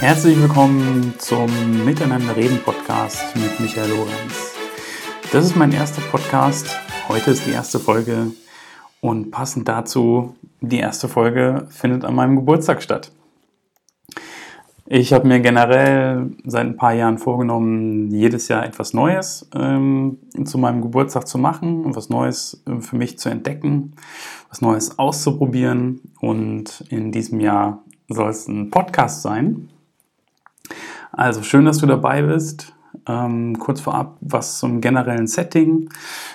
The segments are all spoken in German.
Herzlich willkommen zum Miteinander reden Podcast mit Michael Lorenz. Das ist mein erster Podcast. Heute ist die erste Folge und passend dazu, die erste Folge findet an meinem Geburtstag statt. Ich habe mir generell seit ein paar Jahren vorgenommen, jedes Jahr etwas Neues ähm, zu meinem Geburtstag zu machen, was Neues äh, für mich zu entdecken, was Neues auszuprobieren. Und in diesem Jahr soll es ein Podcast sein. Also schön, dass du dabei bist. Ähm, kurz vorab was zum generellen Setting.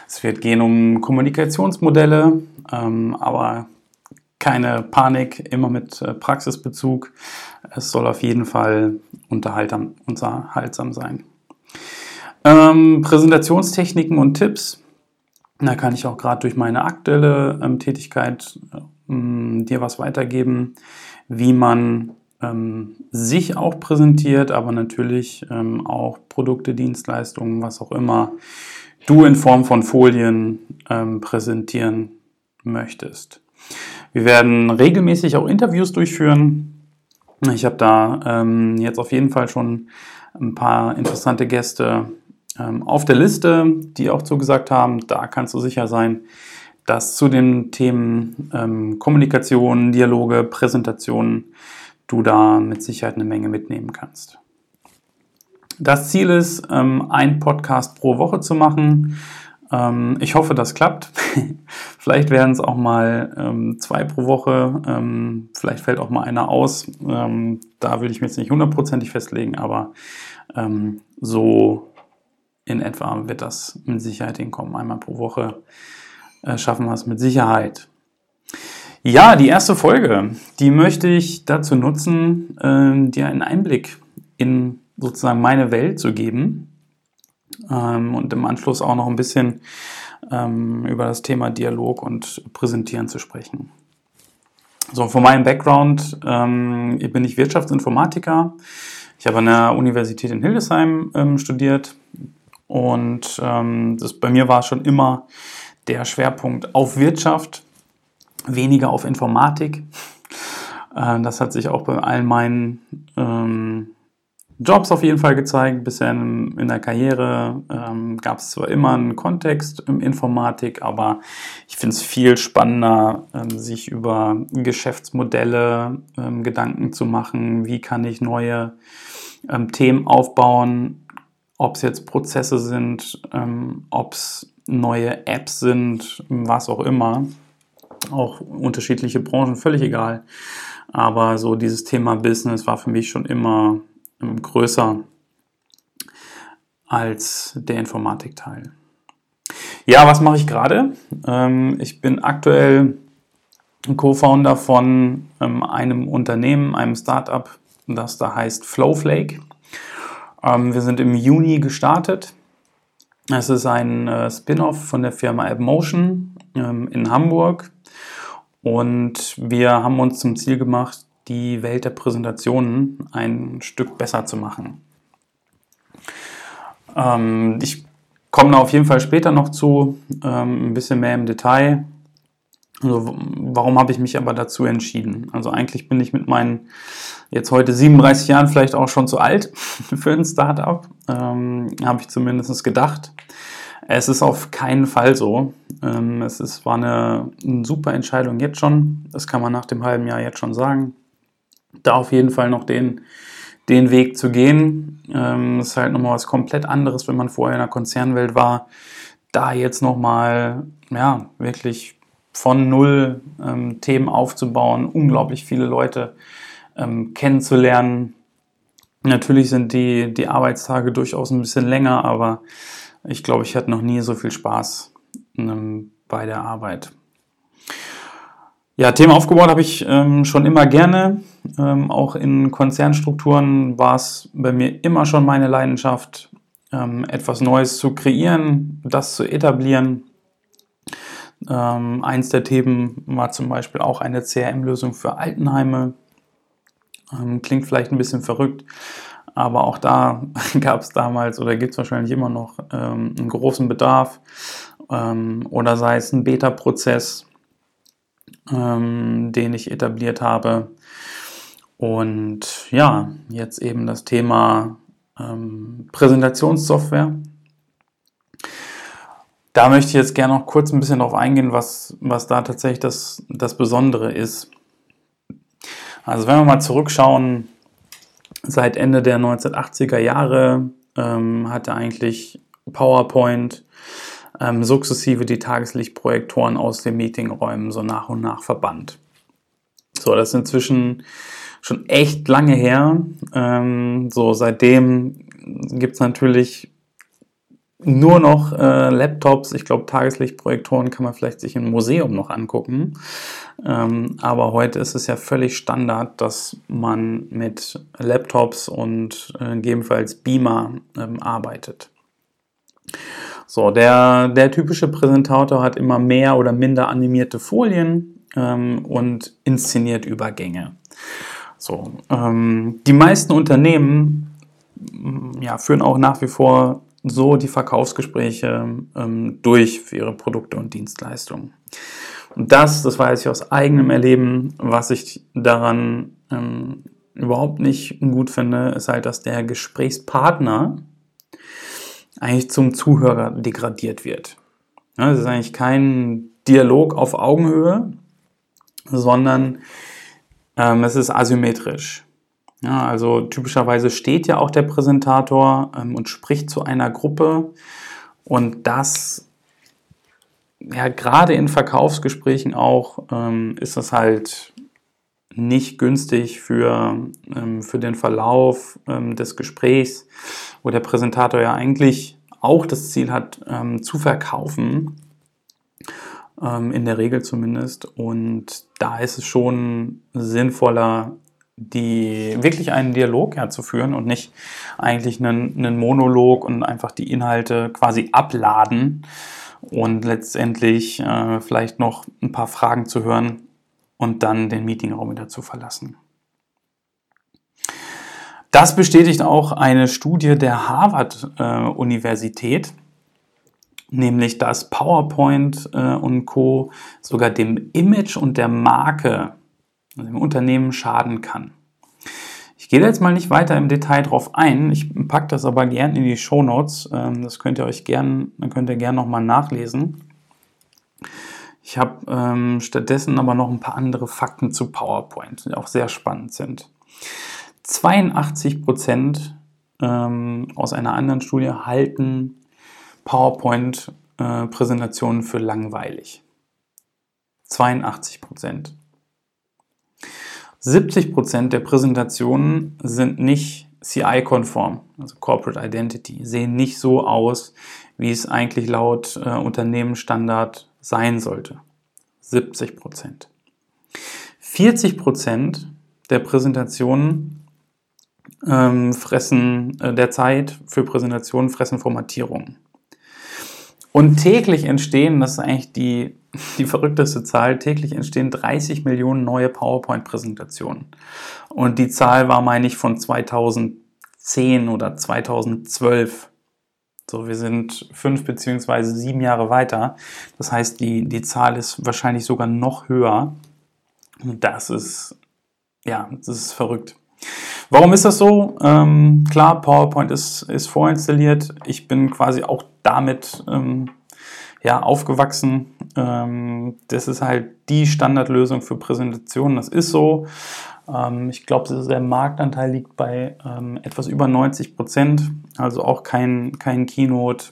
Es wird gehen um Kommunikationsmodelle, ähm, aber keine Panik, immer mit äh, Praxisbezug. Es soll auf jeden Fall unterhaltsam, unterhaltsam sein. Ähm, Präsentationstechniken und Tipps. Da kann ich auch gerade durch meine aktuelle ähm, Tätigkeit ähm, dir was weitergeben, wie man ähm, sich auch präsentiert, aber natürlich ähm, auch Produkte, Dienstleistungen, was auch immer du in Form von Folien ähm, präsentieren möchtest. Wir werden regelmäßig auch Interviews durchführen. Ich habe da ähm, jetzt auf jeden Fall schon ein paar interessante Gäste ähm, auf der Liste, die auch zugesagt haben. Da kannst du sicher sein, dass zu den Themen ähm, Kommunikation, Dialoge, Präsentationen du da mit Sicherheit eine Menge mitnehmen kannst. Das Ziel ist, ähm, ein Podcast pro Woche zu machen. Ähm, ich hoffe, das klappt. vielleicht werden es auch mal ähm, zwei pro Woche. Ähm, vielleicht fällt auch mal einer aus. Ähm, da will ich mich jetzt nicht hundertprozentig festlegen, aber ähm, so in etwa wird das mit Sicherheit hinkommen. Einmal pro Woche äh, schaffen wir es mit Sicherheit. Ja, die erste Folge, die möchte ich dazu nutzen, äh, dir einen Einblick in sozusagen meine Welt zu geben ähm, und im Anschluss auch noch ein bisschen ähm, über das Thema Dialog und Präsentieren zu sprechen. So, von meinem Background ähm, bin ich Wirtschaftsinformatiker. Ich habe an der Universität in Hildesheim ähm, studiert und ähm, das, bei mir war schon immer der Schwerpunkt auf Wirtschaft weniger auf Informatik. Äh, das hat sich auch bei allen meinen ähm, Jobs auf jeden Fall gezeigt. Bisher in, in der Karriere ähm, gab es zwar immer einen Kontext im Informatik, aber ich finde es viel spannender, ähm, sich über Geschäftsmodelle ähm, Gedanken zu machen. Wie kann ich neue ähm, Themen aufbauen? Ob es jetzt Prozesse sind, ähm, ob es neue Apps sind, was auch immer auch unterschiedliche Branchen, völlig egal. Aber so dieses Thema Business war für mich schon immer ähm, größer als der Informatikteil. Ja, was mache ich gerade? Ähm, ich bin aktuell Co-Founder von ähm, einem Unternehmen, einem Startup, das da heißt Flowflake. wir sind im Juni gestartet. Es ist ein äh, Spin-off von der Firma AppMotion in Hamburg. Und wir haben uns zum Ziel gemacht, die Welt der Präsentationen ein Stück besser zu machen. Ähm, ich komme da auf jeden Fall später noch zu, ähm, ein bisschen mehr im Detail. Also, warum habe ich mich aber dazu entschieden? Also eigentlich bin ich mit meinen jetzt heute 37 Jahren vielleicht auch schon zu alt für ein Startup, ähm, habe ich zumindest gedacht. Es ist auf keinen Fall so. Ähm, es ist, war eine, eine, super Entscheidung jetzt schon. Das kann man nach dem halben Jahr jetzt schon sagen. Da auf jeden Fall noch den, den Weg zu gehen. Ähm, ist halt nochmal was komplett anderes, wenn man vorher in der Konzernwelt war. Da jetzt nochmal, ja, wirklich von null ähm, Themen aufzubauen, unglaublich viele Leute ähm, kennenzulernen. Natürlich sind die, die Arbeitstage durchaus ein bisschen länger, aber ich glaube, ich hatte noch nie so viel Spaß ähm, bei der Arbeit. Ja, Thema aufgebaut habe ich ähm, schon immer gerne. Ähm, auch in Konzernstrukturen war es bei mir immer schon meine Leidenschaft, ähm, etwas Neues zu kreieren, das zu etablieren. Ähm, eins der Themen war zum Beispiel auch eine CRM-Lösung für Altenheime. Ähm, klingt vielleicht ein bisschen verrückt, aber auch da gab es damals oder gibt es wahrscheinlich immer noch ähm, einen großen Bedarf. Ähm, oder sei es ein Beta-Prozess, ähm, den ich etabliert habe. Und ja, jetzt eben das Thema ähm, Präsentationssoftware. Da möchte ich jetzt gerne noch kurz ein bisschen darauf eingehen, was, was da tatsächlich das, das Besondere ist. Also wenn wir mal zurückschauen, seit Ende der 1980er Jahre ähm, hatte eigentlich PowerPoint ähm, sukzessive die Tageslichtprojektoren aus den Meetingräumen so nach und nach verbannt. So, das ist inzwischen schon echt lange her. Ähm, so, seitdem gibt es natürlich nur noch äh, Laptops. Ich glaube, Tageslichtprojektoren kann man vielleicht sich im Museum noch angucken. Ähm, aber heute ist es ja völlig Standard, dass man mit Laptops und äh, gegebenenfalls Beamer ähm, arbeitet. So, der, der typische Präsentator hat immer mehr oder minder animierte Folien ähm, und inszeniert Übergänge. So, ähm, die meisten Unternehmen ja, führen auch nach wie vor so die Verkaufsgespräche ähm, durch für ihre Produkte und Dienstleistungen. Und das, das weiß ich aus eigenem Erleben, was ich daran ähm, überhaupt nicht gut finde, ist halt, dass der Gesprächspartner eigentlich zum Zuhörer degradiert wird. Ja, es ist eigentlich kein Dialog auf Augenhöhe, sondern ähm, es ist asymmetrisch. Ja, also typischerweise steht ja auch der Präsentator ähm, und spricht zu einer Gruppe und das ja gerade in Verkaufsgesprächen auch ähm, ist das halt nicht günstig für, ähm, für den Verlauf ähm, des Gesprächs, wo der Präsentator ja eigentlich auch das Ziel hat, ähm, zu verkaufen, ähm, in der Regel zumindest. Und da ist es schon sinnvoller, die wirklich einen Dialog ja, zu führen und nicht eigentlich einen, einen Monolog und einfach die Inhalte quasi abladen und letztendlich äh, vielleicht noch ein paar Fragen zu hören und dann den Meetingraum wieder zu verlassen. Das bestätigt auch eine Studie der Harvard-Universität, äh, nämlich dass PowerPoint äh, und Co. sogar dem Image und der Marke also dem Unternehmen schaden kann. Ich gehe jetzt mal nicht weiter im Detail drauf ein. Ich packe das aber gern in die Show Notes. Ähm, das könnt ihr euch gern, dann könnt ihr gern nochmal nachlesen. Ich habe ähm, stattdessen aber noch ein paar andere Fakten zu PowerPoint, die auch sehr spannend sind. 82 Prozent ähm, aus einer anderen Studie halten PowerPoint-Präsentationen äh, für langweilig. 82 Prozent. 70 Prozent der Präsentationen sind nicht CI-konform, also Corporate Identity, sehen nicht so aus, wie es eigentlich laut äh, Unternehmensstandard sein sollte. 70 Prozent. 40 Prozent der Präsentationen ähm, fressen äh, der Zeit für Präsentationen fressen Formatierungen. Und täglich entstehen, das ist eigentlich die, die verrückteste Zahl, täglich entstehen 30 Millionen neue PowerPoint-Präsentationen. Und die Zahl war, meine ich, von 2010 oder 2012. So, wir sind fünf beziehungsweise sieben Jahre weiter. Das heißt, die, die Zahl ist wahrscheinlich sogar noch höher. Und das ist, ja, das ist verrückt. Warum ist das so? Ähm, klar, PowerPoint ist, ist vorinstalliert. Ich bin quasi auch damit ähm, ja, aufgewachsen. Ähm, das ist halt die Standardlösung für Präsentationen. Das ist so. Ähm, ich glaube, der Marktanteil liegt bei ähm, etwas über 90 Prozent. Also auch kein, kein Keynote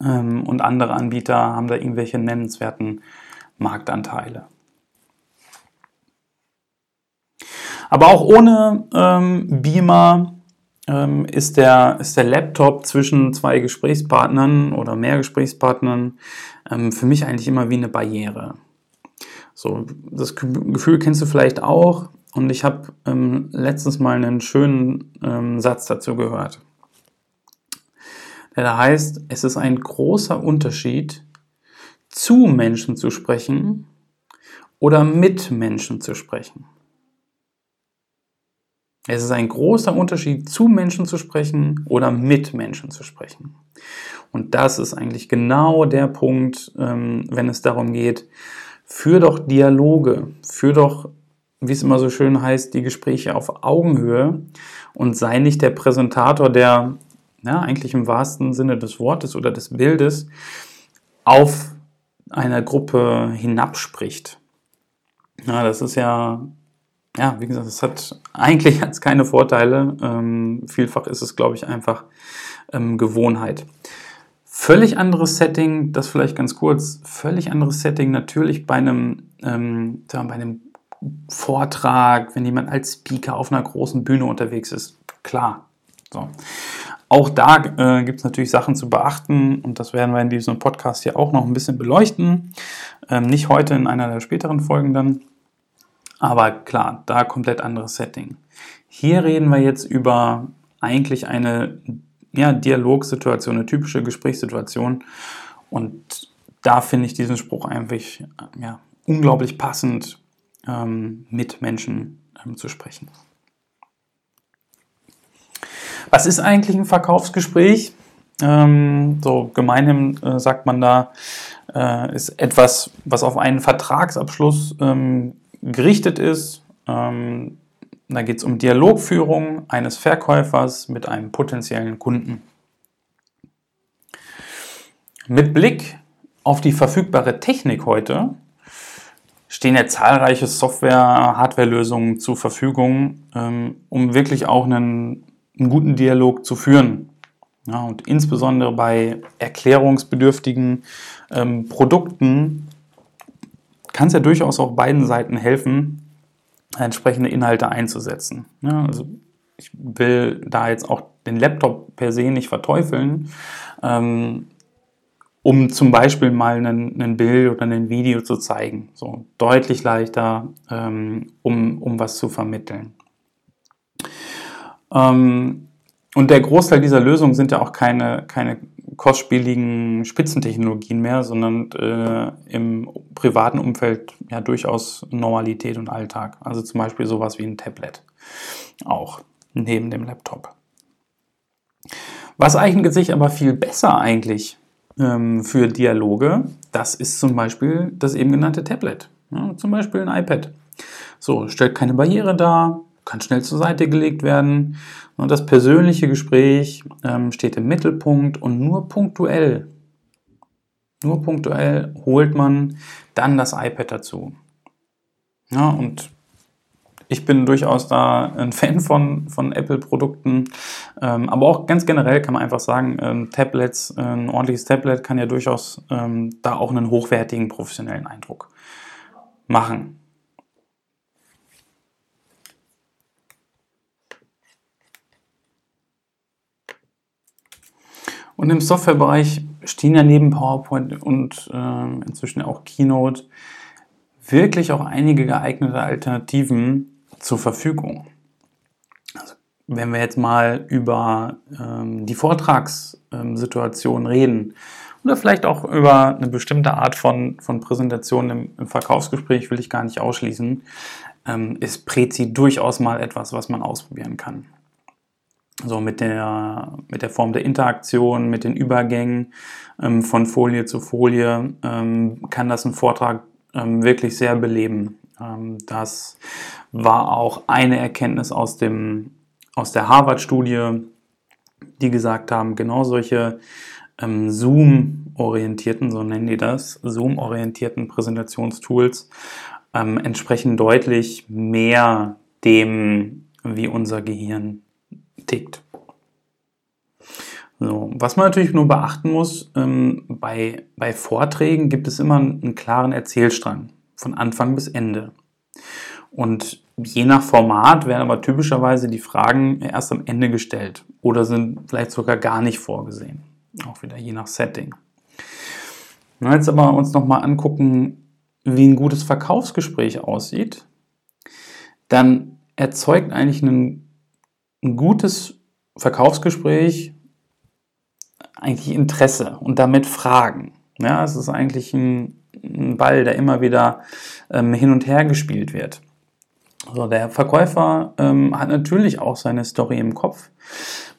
ähm, und andere Anbieter haben da irgendwelche nennenswerten Marktanteile. Aber auch ohne ähm, Beamer ähm, ist, der, ist der Laptop zwischen zwei Gesprächspartnern oder mehr Gesprächspartnern ähm, für mich eigentlich immer wie eine Barriere. So, das Gefühl kennst du vielleicht auch. Und ich habe ähm, letztens mal einen schönen ähm, Satz dazu gehört. Der da heißt, es ist ein großer Unterschied, zu Menschen zu sprechen oder mit Menschen zu sprechen. Es ist ein großer Unterschied, zu Menschen zu sprechen oder mit Menschen zu sprechen. Und das ist eigentlich genau der Punkt, ähm, wenn es darum geht, führ doch Dialoge, führ doch wie es immer so schön heißt, die Gespräche auf Augenhöhe und sei nicht der Präsentator, der ja, eigentlich im wahrsten Sinne des Wortes oder des Bildes auf eine Gruppe hinabspricht. Ja, das ist ja, ja, wie gesagt, es hat eigentlich hat's keine Vorteile. Ähm, vielfach ist es, glaube ich, einfach ähm, Gewohnheit. Völlig anderes Setting, das vielleicht ganz kurz, völlig anderes Setting natürlich bei einem, ähm, bei einem Vortrag, wenn jemand als Speaker auf einer großen Bühne unterwegs ist. Klar. So. Auch da äh, gibt es natürlich Sachen zu beachten und das werden wir in diesem Podcast hier auch noch ein bisschen beleuchten. Ähm, nicht heute in einer der späteren Folgen dann. Aber klar, da komplett anderes Setting. Hier reden wir jetzt über eigentlich eine ja, Dialogsituation, eine typische Gesprächssituation. Und da finde ich diesen Spruch einfach ja, unglaublich passend, ähm, mit Menschen ähm, zu sprechen. Was ist eigentlich ein Verkaufsgespräch? Ähm, so gemeinhin äh, sagt man da, äh, ist etwas, was auf einen Vertragsabschluss ähm, gerichtet ist. Ähm, da geht es um Dialogführung eines Verkäufers mit einem potenziellen Kunden. Mit Blick auf die verfügbare Technik heute stehen ja zahlreiche Software-, Hardware-Lösungen zur Verfügung, ähm, um wirklich auch einen, einen guten Dialog zu führen. Ja, und insbesondere bei erklärungsbedürftigen ähm, Produkten kann es ja durchaus auch beiden Seiten helfen, entsprechende Inhalte einzusetzen. Ja, also ich will da jetzt auch den Laptop per se nicht verteufeln, ähm, um zum Beispiel mal ein Bild oder ein Video zu zeigen. So deutlich leichter, ähm, um, um was zu vermitteln. Ähm, und der Großteil dieser Lösungen sind ja auch keine, keine kostspieligen Spitzentechnologien mehr, sondern äh, im privaten Umfeld ja durchaus Normalität und Alltag. Also zum Beispiel sowas wie ein Tablet. Auch neben dem Laptop. Was eignet sich aber viel besser eigentlich ähm, für Dialoge? Das ist zum Beispiel das eben genannte Tablet. Ja, zum Beispiel ein iPad. So, stellt keine Barriere dar, kann schnell zur Seite gelegt werden. Und das persönliche Gespräch ähm, steht im Mittelpunkt und nur punktuell, nur punktuell holt man dann das iPad dazu. Ja, und ich bin durchaus da ein Fan von, von Apple-Produkten, ähm, aber auch ganz generell kann man einfach sagen, ähm, Tablets, ein ordentliches Tablet kann ja durchaus ähm, da auch einen hochwertigen professionellen Eindruck machen. Und im Softwarebereich stehen ja neben PowerPoint und äh, inzwischen auch Keynote wirklich auch einige geeignete Alternativen zur Verfügung. Also, wenn wir jetzt mal über ähm, die Vortragssituation reden oder vielleicht auch über eine bestimmte Art von, von Präsentation im, im Verkaufsgespräch, will ich gar nicht ausschließen, ähm, ist Prezi durchaus mal etwas, was man ausprobieren kann so mit der, mit der Form der Interaktion, mit den Übergängen ähm, von Folie zu Folie, ähm, kann das einen Vortrag ähm, wirklich sehr beleben. Ähm, das war auch eine Erkenntnis aus, dem, aus der Harvard-Studie, die gesagt haben, genau solche ähm, Zoom-orientierten, so nennen die das, Zoom-orientierten Präsentationstools ähm, entsprechen deutlich mehr dem, wie unser Gehirn tickt. So, was man natürlich nur beachten muss, ähm, bei, bei Vorträgen gibt es immer einen klaren Erzählstrang von Anfang bis Ende. Und je nach Format werden aber typischerweise die Fragen erst am Ende gestellt oder sind vielleicht sogar gar nicht vorgesehen. Auch wieder je nach Setting. Wenn wir jetzt aber uns nochmal angucken, wie ein gutes Verkaufsgespräch aussieht, dann erzeugt eigentlich ein ein gutes Verkaufsgespräch eigentlich Interesse und damit Fragen. Ja, es ist eigentlich ein, ein Ball, der immer wieder ähm, hin und her gespielt wird. Also der Verkäufer ähm, hat natürlich auch seine Story im Kopf,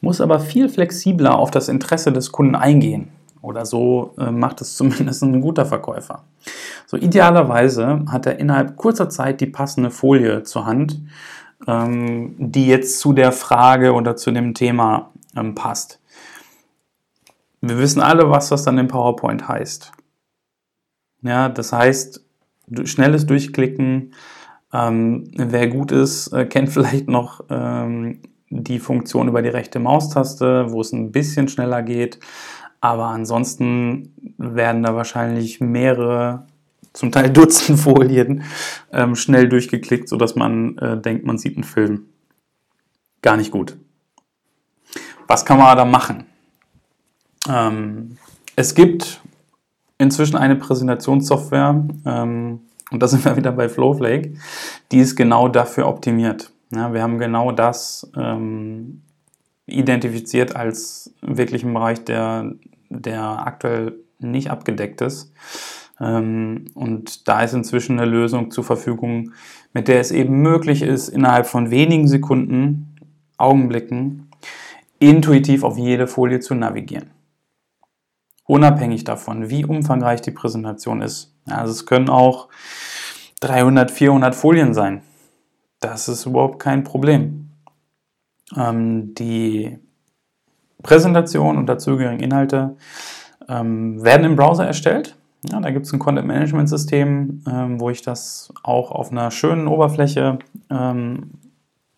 muss aber viel flexibler auf das Interesse des Kunden eingehen. Oder so äh, macht es zumindest ein guter Verkäufer. So idealerweise hat er innerhalb kurzer Zeit die passende Folie zur Hand, ähm, die jetzt zu der Frage oder zu dem Thema ähm, passt. Wir wissen alle, was das dann im PowerPoint heißt. Ja, das heißt, schnelles Durchklicken. Ähm, wer gut ist, äh, kennt vielleicht noch ähm, die Funktion über die rechte Maustaste, wo es ein bisschen schneller geht. Aber ansonsten werden da wahrscheinlich mehrere, zum Teil Dutzend Folien ähm, schnell durchgeklickt, sodass man äh, denkt, man sieht einen Film. Gar nicht gut. Was kann man da machen? Ähm, es gibt inzwischen eine Präsentationssoftware, ähm, und da sind wir wieder bei Flowflake, die ist genau dafür optimiert. Ja, wir haben genau das ähm, identifiziert als wirklich ein Bereich, der, der aktuell nicht abgedeckt ist. Ähm, und da ist inzwischen eine Lösung zur Verfügung, mit der es eben möglich ist, innerhalb von wenigen Sekunden, Augenblicken, intuitiv auf jede Folie zu navigieren unabhängig davon, wie umfangreich die Präsentation ist. Also es können auch 300, 400 Folien sein. Das ist überhaupt kein Problem. Ähm, die Präsentation und dazugehörigen Inhalte ähm, werden im Browser erstellt. Ja, da gibt es ein Content Management System, ähm, wo ich das auch auf einer schönen Oberfläche ähm,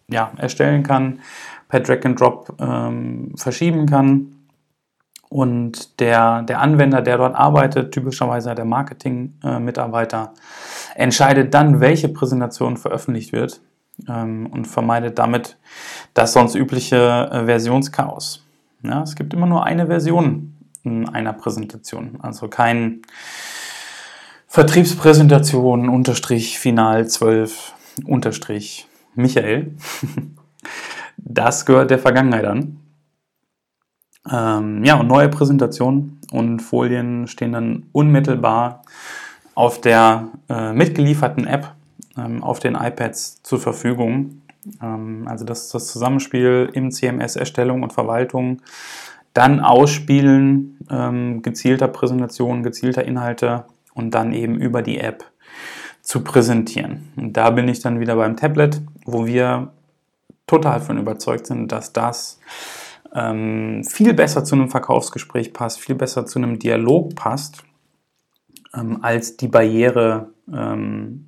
ja, erstellen kann, per Drag and Drop ähm, verschieben kann und der, der Anwender, der dort arbeitet, typischerweise der Marketing-Mitarbeiter, entscheidet dann, welche Präsentation veröffentlicht wird ähm, und vermeidet damit das sonst übliche äh, Versionschaos. Ja, es gibt immer nur eine Version einer Präsentation, also kein Vertriebspräsentation unterstrich Final 12 unterstrich Michael. Das gehört der Vergangenheit an. Ähm, ja, und neue Präsentationen und Folien stehen dann unmittelbar auf der äh, mitgelieferten App ähm, auf den iPads zur Verfügung. Ähm, also das ist das Zusammenspiel im CMS Erstellung und Verwaltung, dann Ausspielen ähm, gezielter Präsentationen, gezielter Inhalte und dann eben über die App zu präsentieren. Und da bin ich dann wieder beim Tablet, wo wir total von überzeugt sind, dass das ähm, viel besser zu einem Verkaufsgespräch passt, viel besser zu einem Dialog passt, ähm, als die Barriere ähm,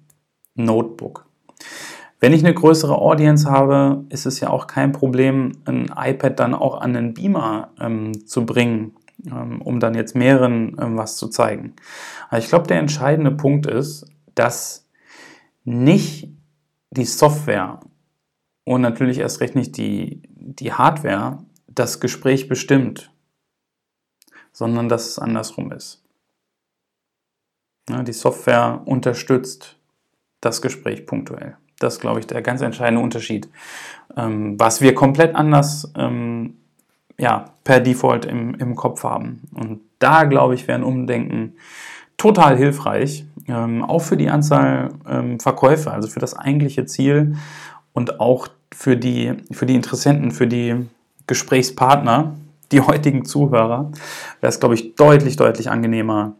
Notebook. Wenn ich eine größere Audience habe, ist es ja auch kein Problem, ein iPad dann auch an den Beamer ähm, zu bringen, ähm, um dann jetzt mehreren ähm, was zu zeigen. Aber ich glaube, der entscheidende Punkt ist, dass nicht die Software und natürlich erst recht nicht die, die Hardware das Gespräch bestimmt, sondern dass es andersrum ist. Ja, die Software unterstützt das Gespräch punktuell. Das ist, glaube ich, der ganz entscheidende Unterschied, ähm, was wir komplett anders ähm, ja, per Default im, im Kopf haben. Und da, glaube ich, wäre ein Umdenken total hilfreich, ähm, auch für die Anzahl ähm, Verkäufe, also für das eigentliche Ziel und auch für die, für die Interessenten, für die Gesprächspartner, die heutigen Zuhörer, wäre es, glaube ich, deutlich, deutlich angenehmer,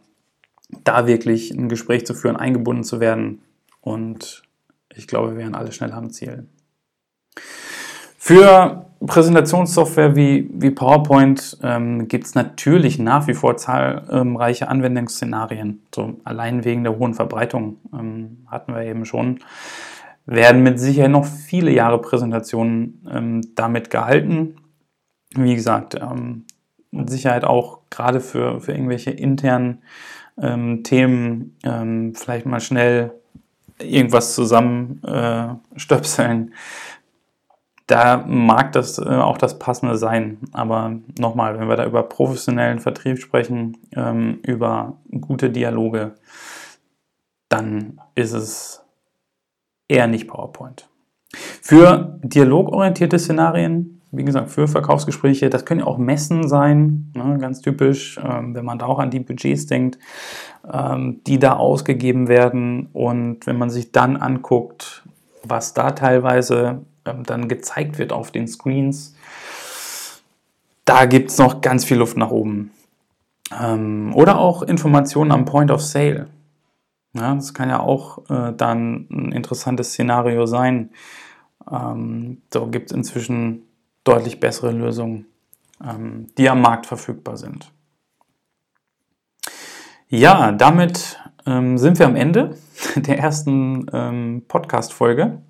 da wirklich ein Gespräch zu führen, eingebunden zu werden. Und ich glaube, wir wären alle schnell am Ziel. Für Präsentationssoftware wie, wie PowerPoint ähm, gibt es natürlich nach wie vor zahlreiche Anwendungsszenarien. So allein wegen der hohen Verbreitung ähm, hatten wir eben schon. Werden mit Sicherheit noch viele Jahre Präsentationen ähm, damit gehalten wie gesagt, ähm, mit Sicherheit auch gerade für, für irgendwelche internen ähm, Themen ähm, vielleicht mal schnell irgendwas zusammenstöpseln. Äh, da mag das äh, auch das Passende sein. Aber nochmal, wenn wir da über professionellen Vertrieb sprechen, ähm, über gute Dialoge, dann ist es eher nicht PowerPoint. Für dialogorientierte Szenarien wie gesagt, für Verkaufsgespräche, das können ja auch Messen sein, ne, ganz typisch, ähm, wenn man da auch an die Budgets denkt, ähm, die da ausgegeben werden. Und wenn man sich dann anguckt, was da teilweise ähm, dann gezeigt wird auf den Screens, da gibt es noch ganz viel Luft nach oben. Ähm, oder auch Informationen am Point of Sale. Ja, das kann ja auch äh, dann ein interessantes Szenario sein. Ähm, so gibt es inzwischen deutlich bessere Lösungen, ähm, die am Markt verfügbar sind. Ja, damit ähm, sind wir am Ende der ersten ähm, Podcast-Folge.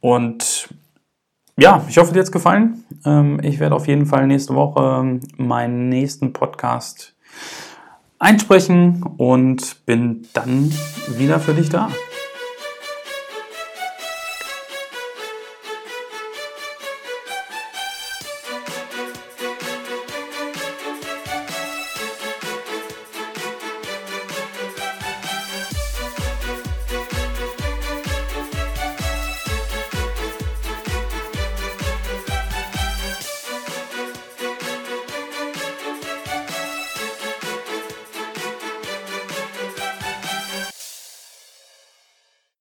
Und ja, ich hoffe, dir hat es gefallen. Ähm, ich werde auf jeden Fall nächste Woche ähm, meinen nächsten Podcast einsprechen und bin dann wieder für dich da.